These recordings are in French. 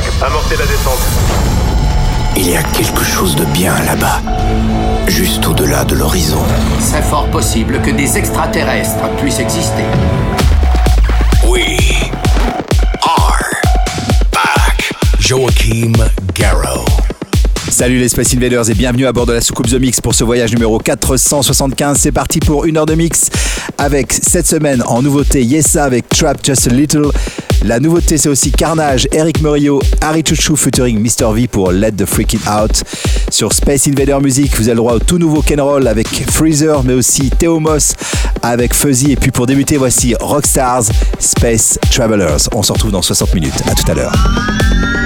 5, amorcez la descente. Il y a quelque chose de bien là-bas, juste au-delà de l'horizon. C'est fort possible que des extraterrestres puissent exister. We are back. Joachim Garrow. Salut les Space Invaders et bienvenue à bord de la soucoupe The Mix pour ce voyage numéro 475. C'est parti pour une heure de mix avec cette semaine en nouveauté Yesa avec Trap Just a Little. La nouveauté c'est aussi Carnage, Eric Murillo, Harry Chuchu featuring Mr. V pour Let the Freak It Out. Sur Space Invader Music, vous avez le droit au tout nouveau Ken Roll avec Freezer, mais aussi Theo Moss avec Fuzzy. Et puis pour débuter, voici Rockstars Space Travelers. On se retrouve dans 60 minutes. À tout à l'heure.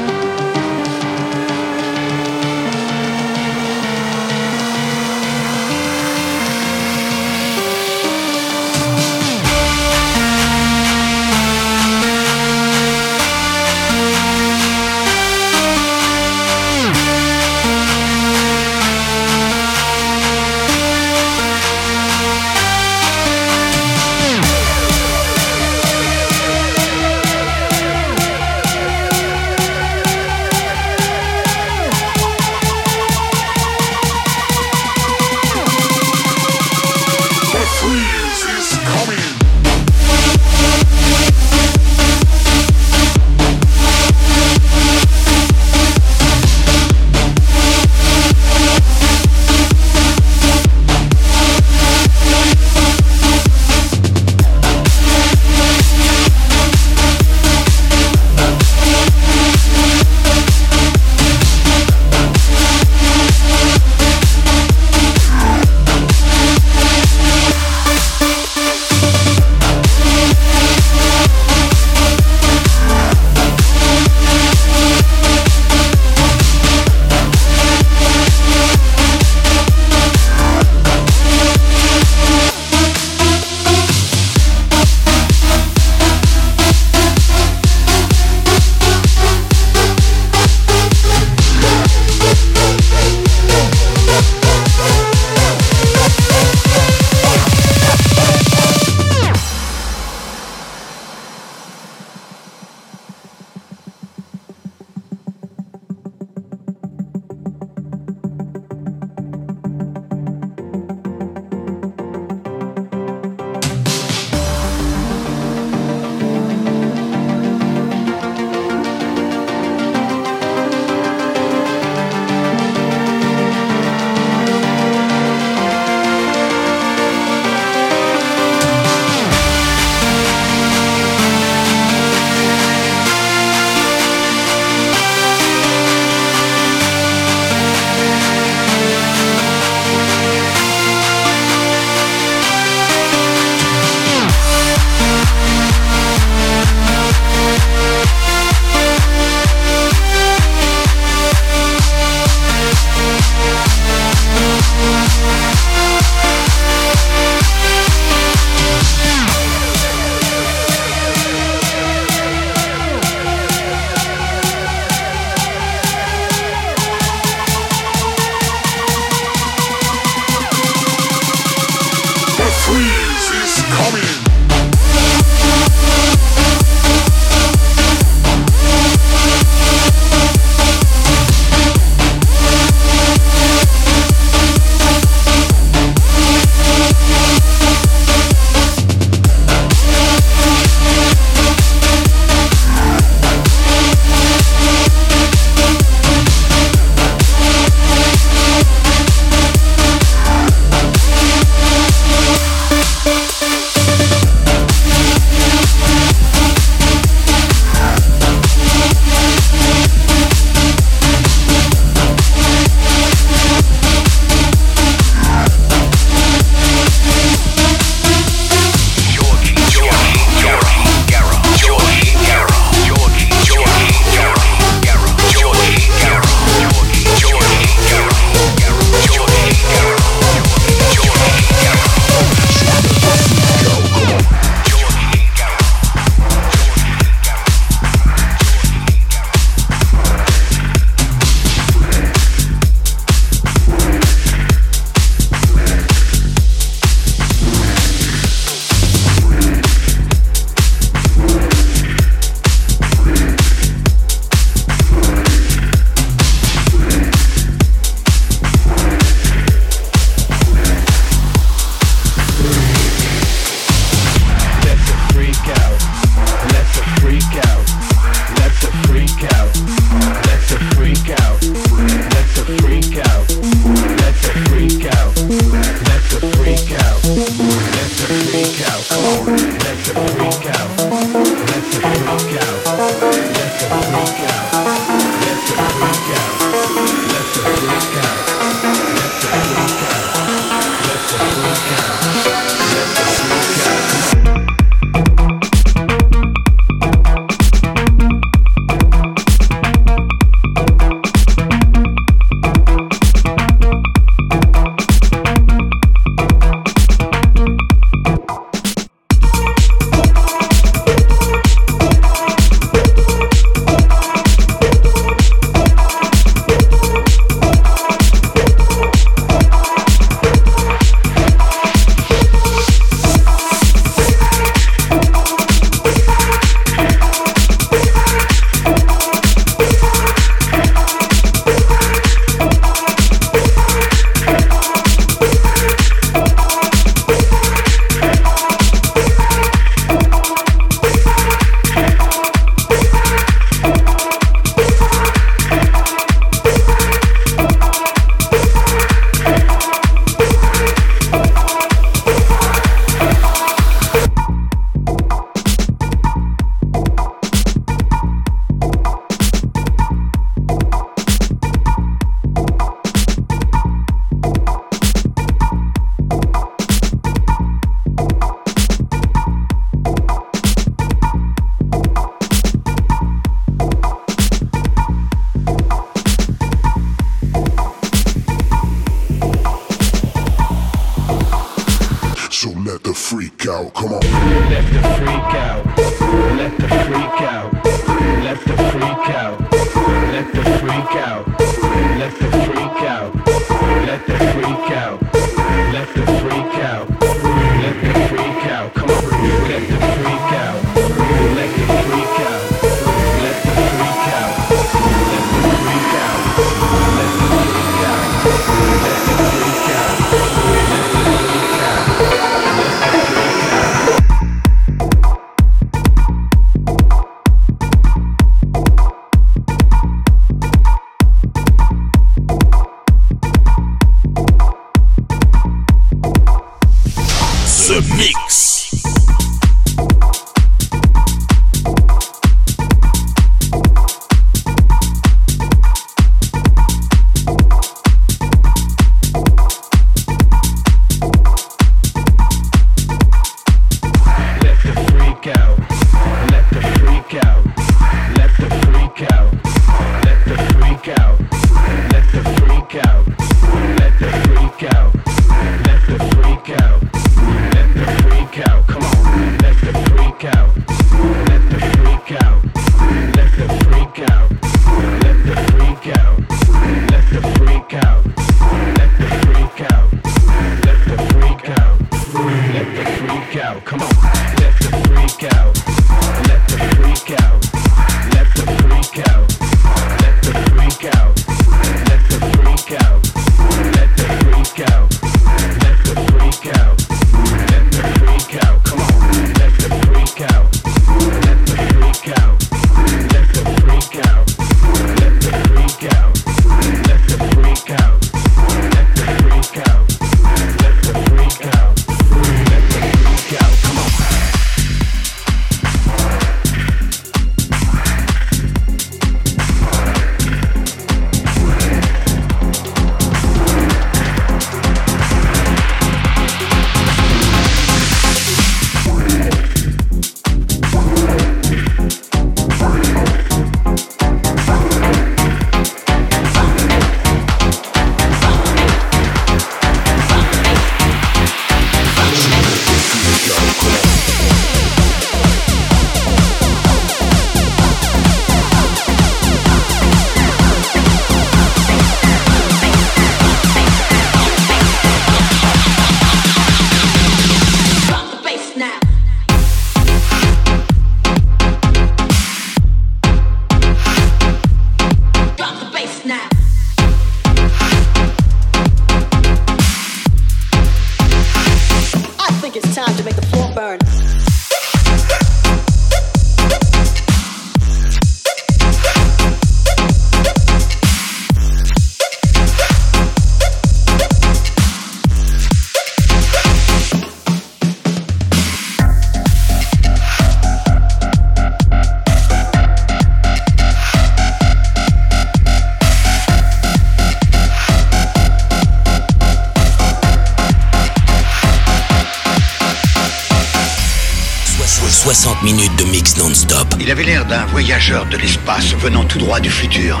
Voyageur de l'espace venant tout droit du futur.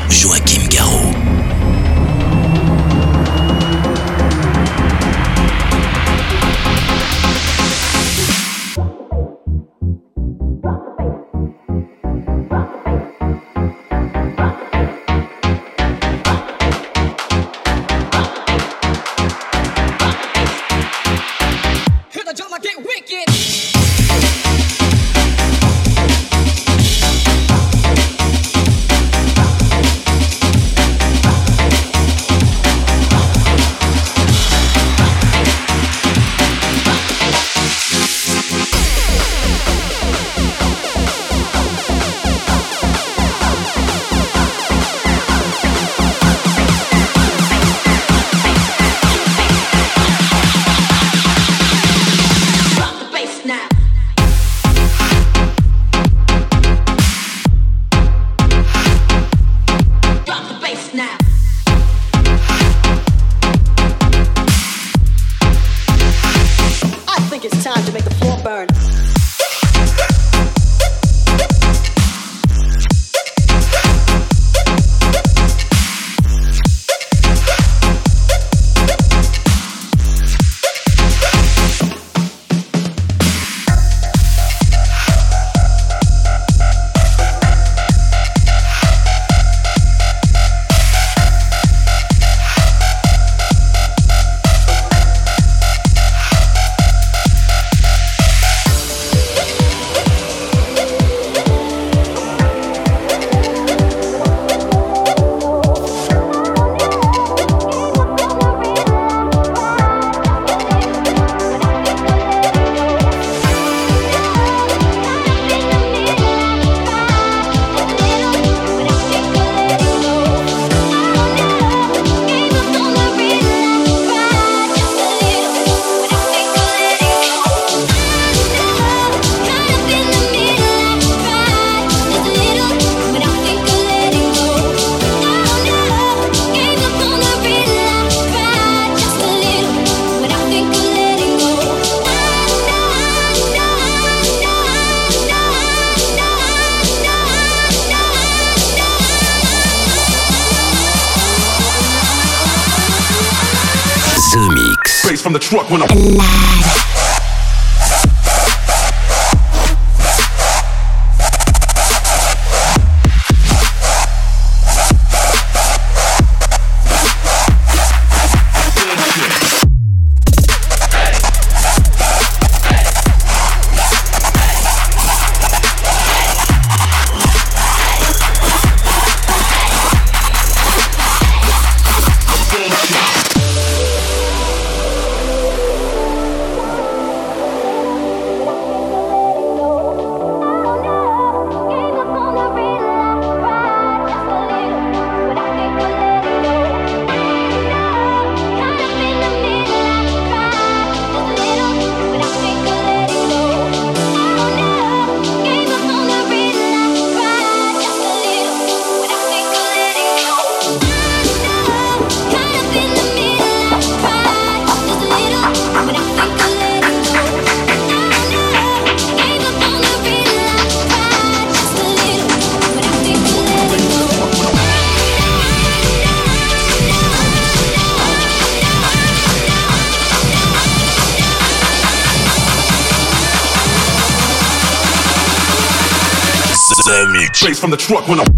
From the truck when I'm.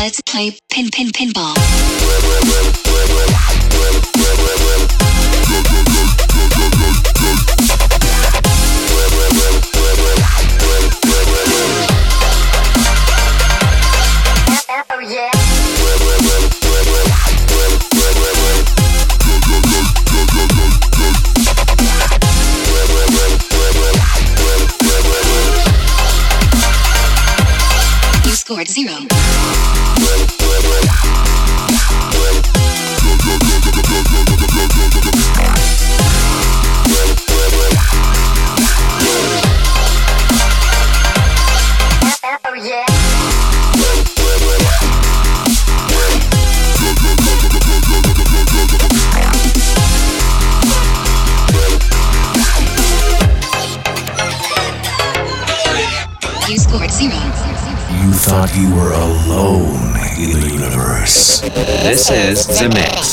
Let's play pin pin pinball. The Mix.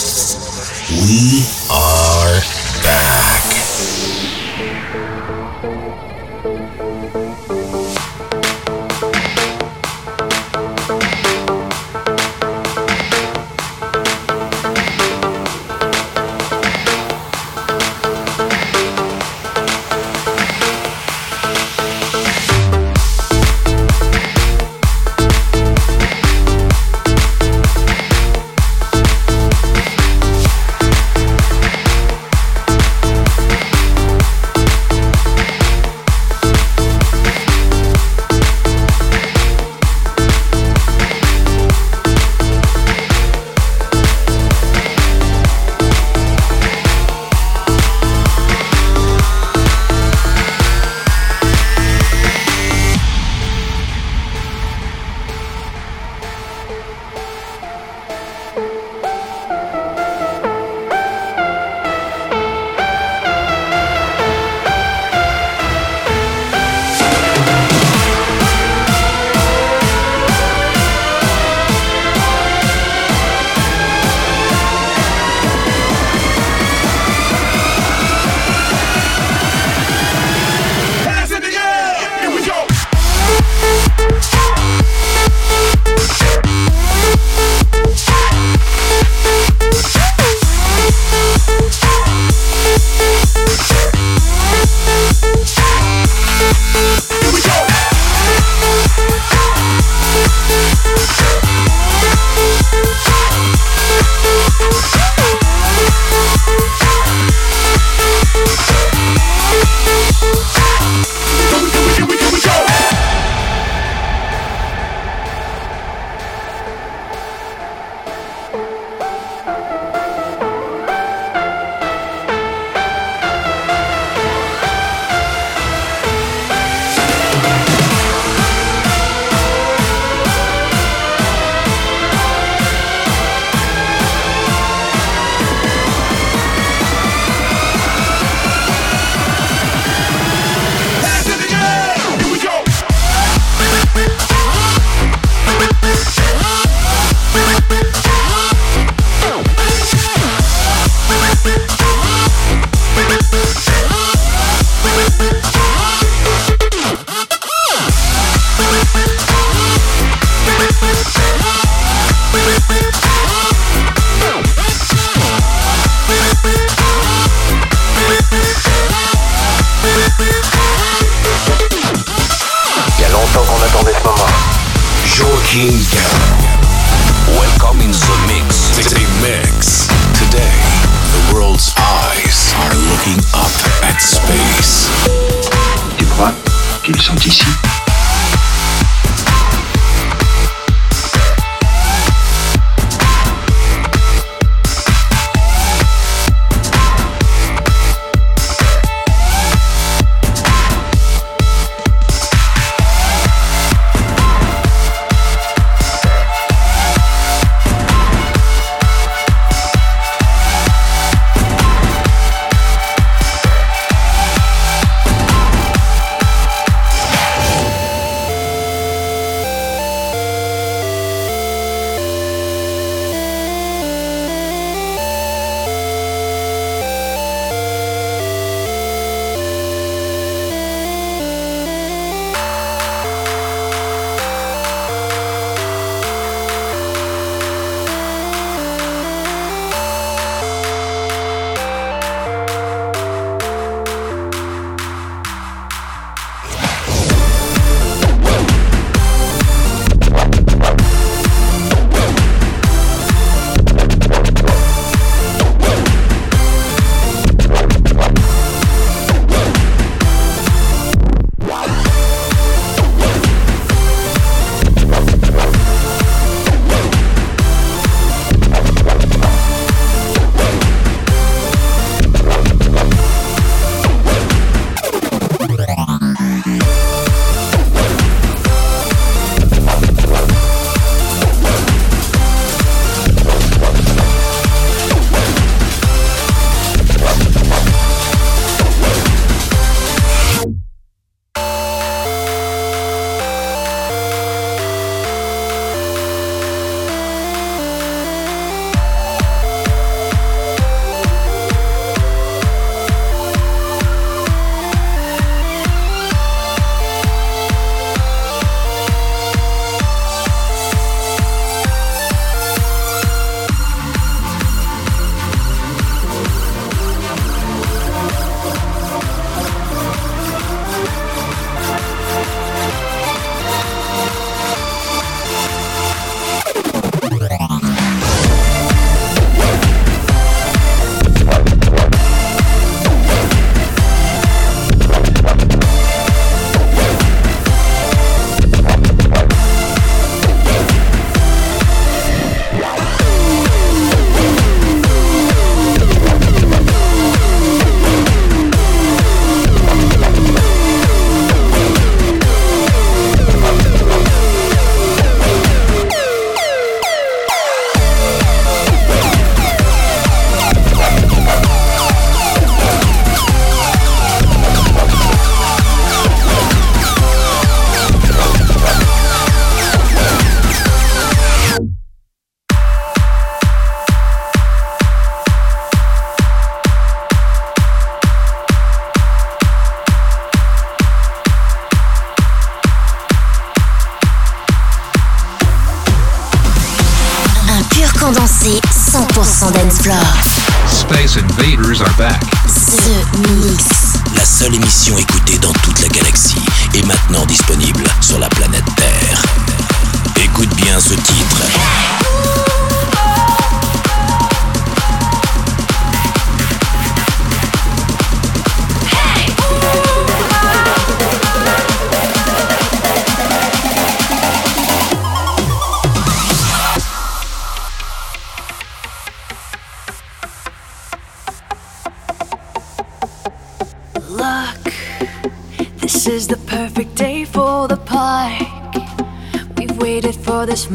are back.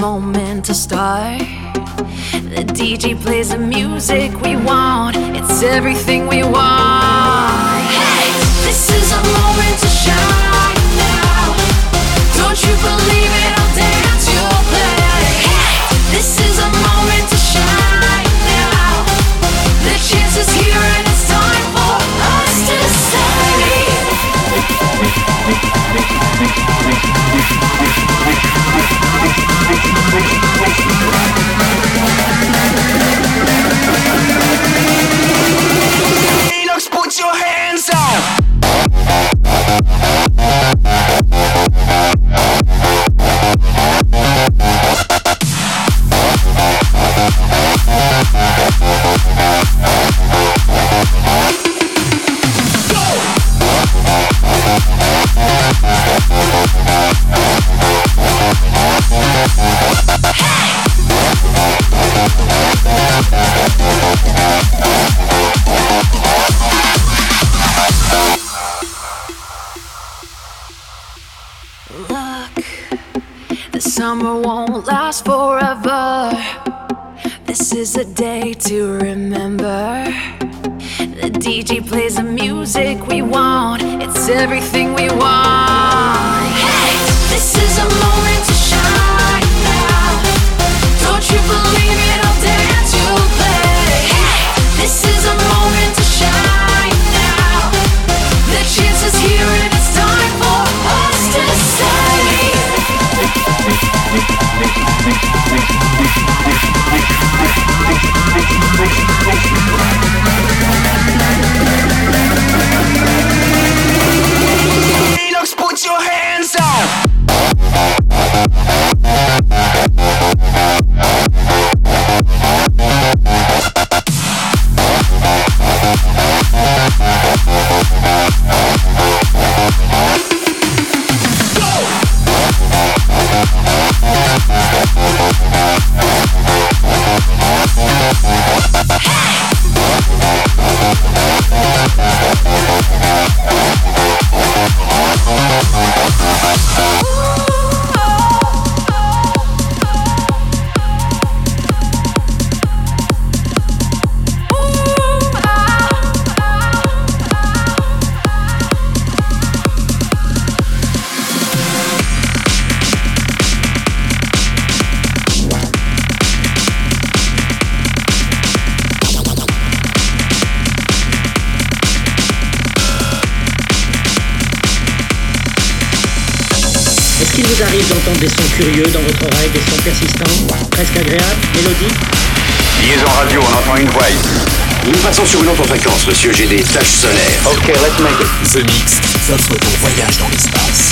moment to start. The DJ plays the music we want, it's everything we want. arrive d'entendre des sons curieux dans votre oreille, des sons persistants, presque agréables, mélodiques. Liaison radio, on entend une voix. Nous passons sur une autre fréquence, monsieur, j'ai des taches solaires. Ok, let's make it. The Mix, s'offre ton voyage dans l'espace.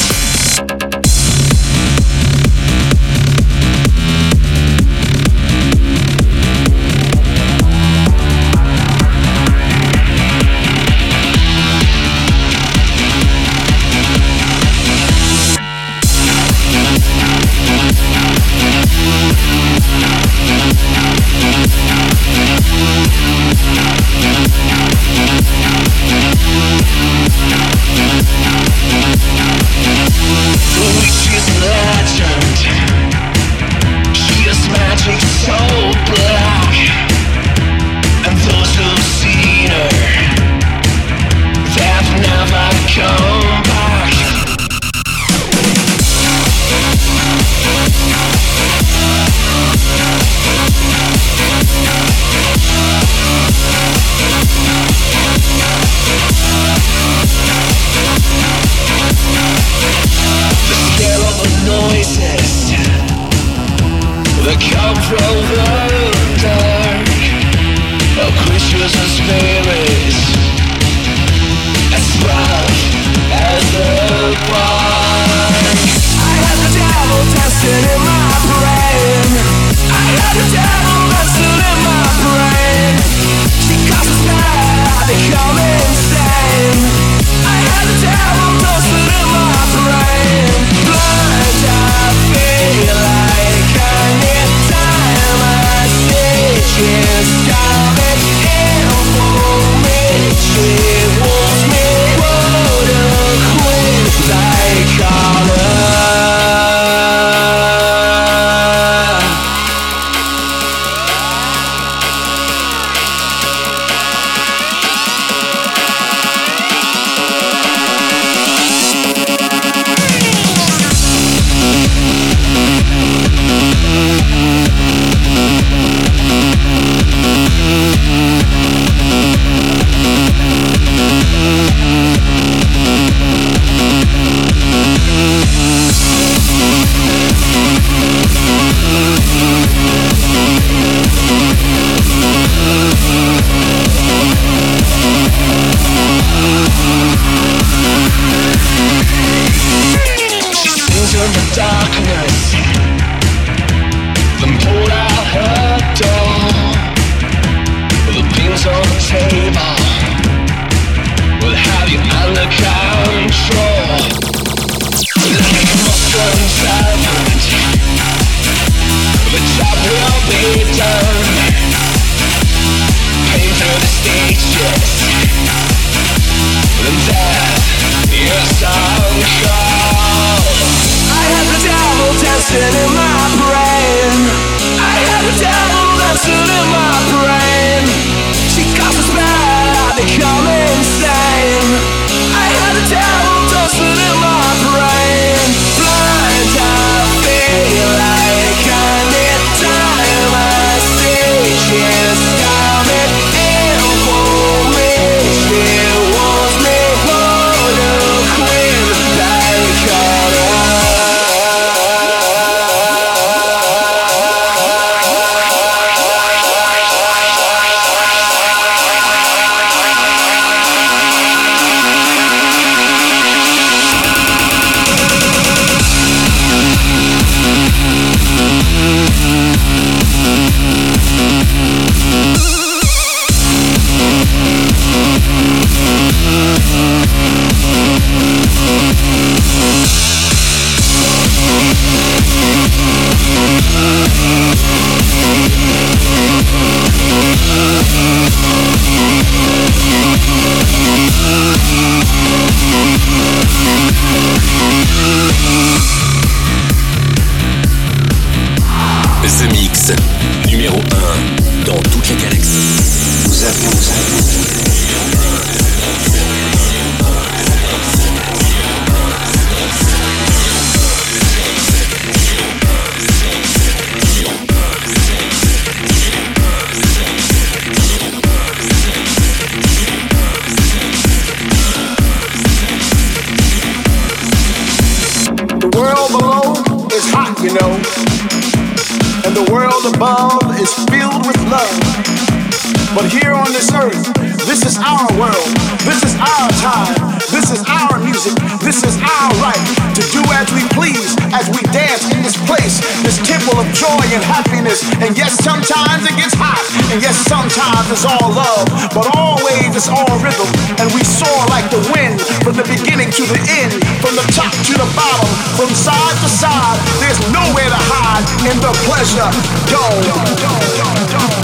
yes, sometimes it's all love, but always it's all rhythm. And we soar like the wind from the beginning to the end, from the top to the bottom, from side to side. There's nowhere to hide in the pleasure. Yo.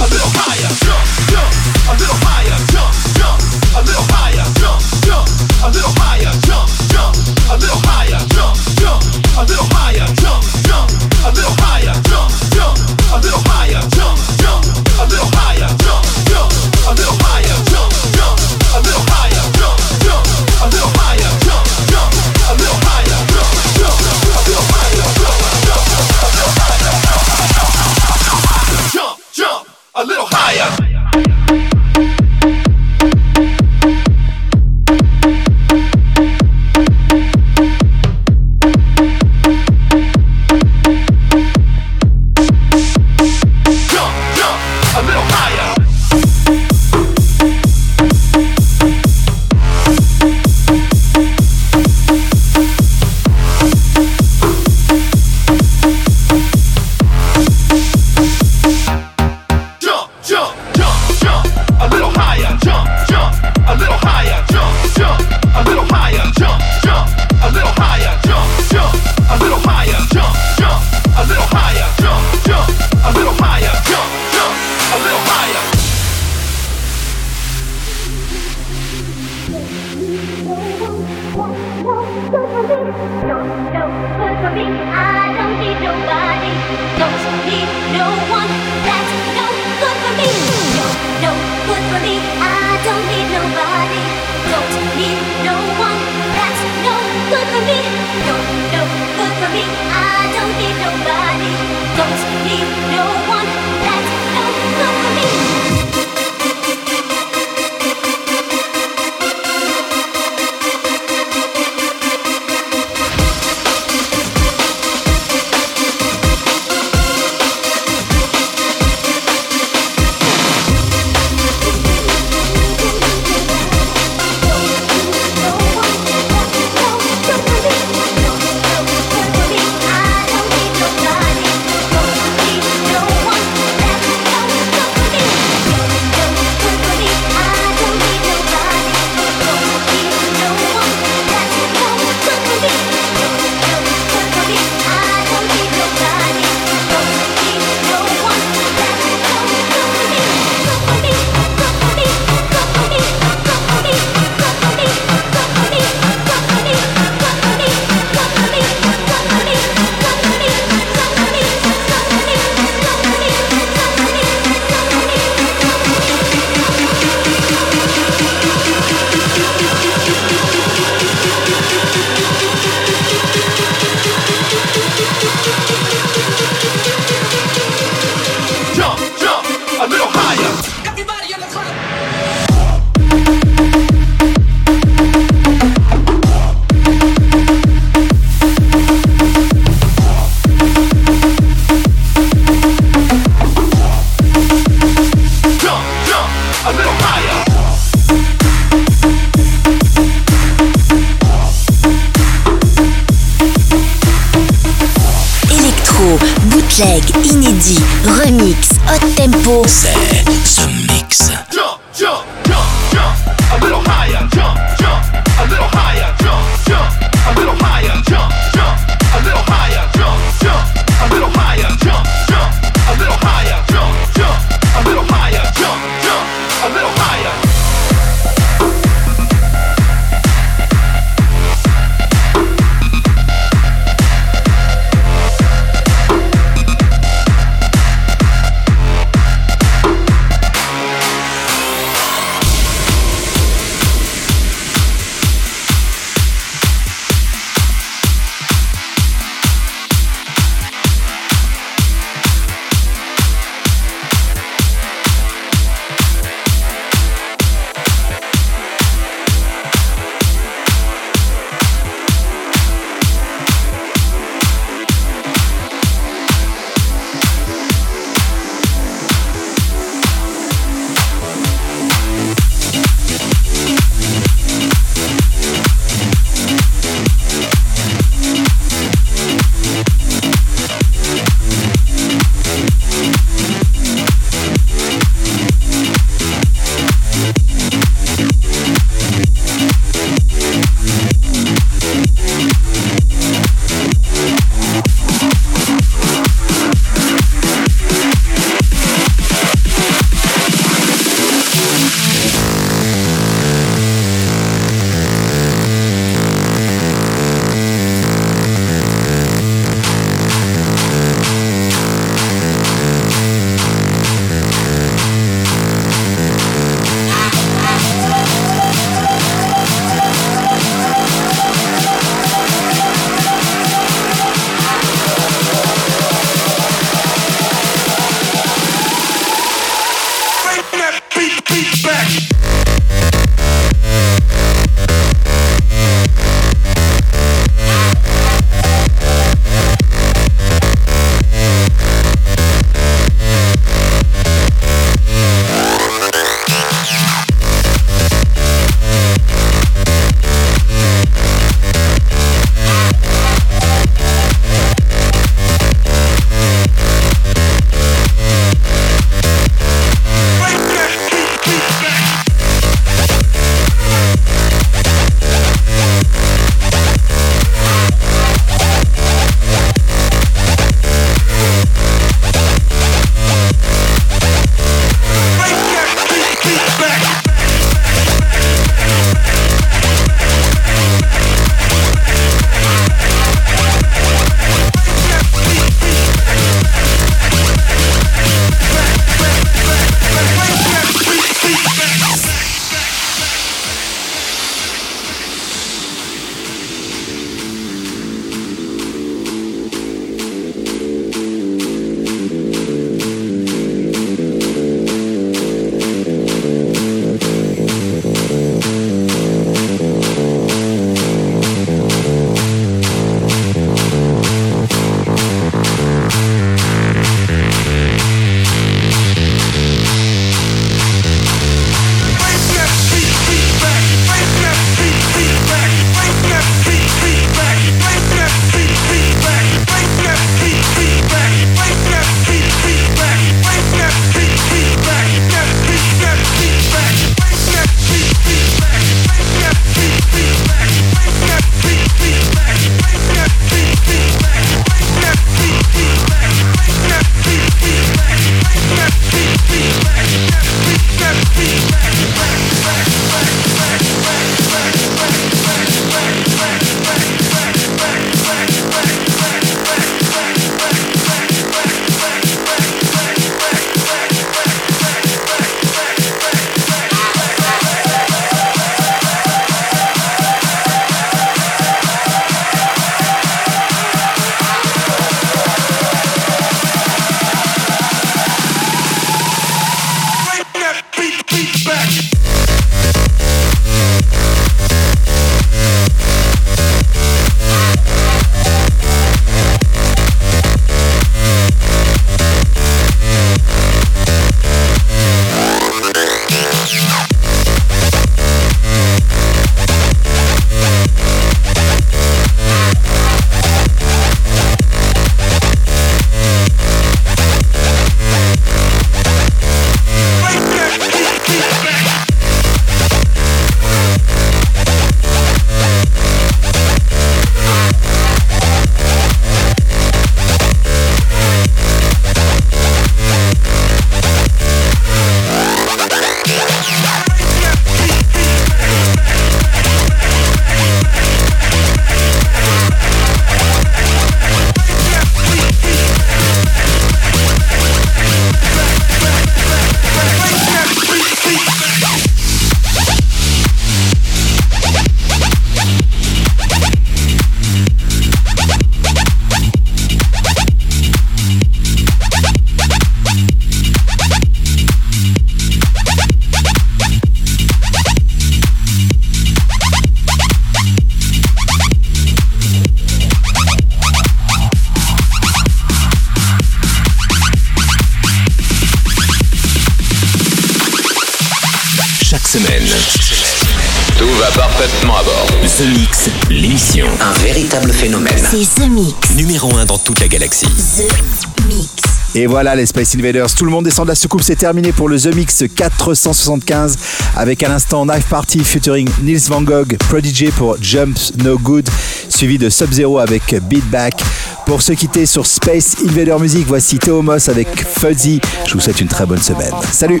The Mix. Numéro 1 dans toute la galaxie. The Mix. Et voilà les Space Invaders, tout le monde descend de la soucoupe, c'est terminé pour le The Mix 475 avec à l'instant Knife Party featuring Nils Van Gogh, Prodigy pour Jumps No Good, suivi de Sub-Zero avec Beat Back. Pour se quitter sur Space Invader Music, voici Theo Moss avec Fuzzy. Je vous souhaite une très bonne semaine. Salut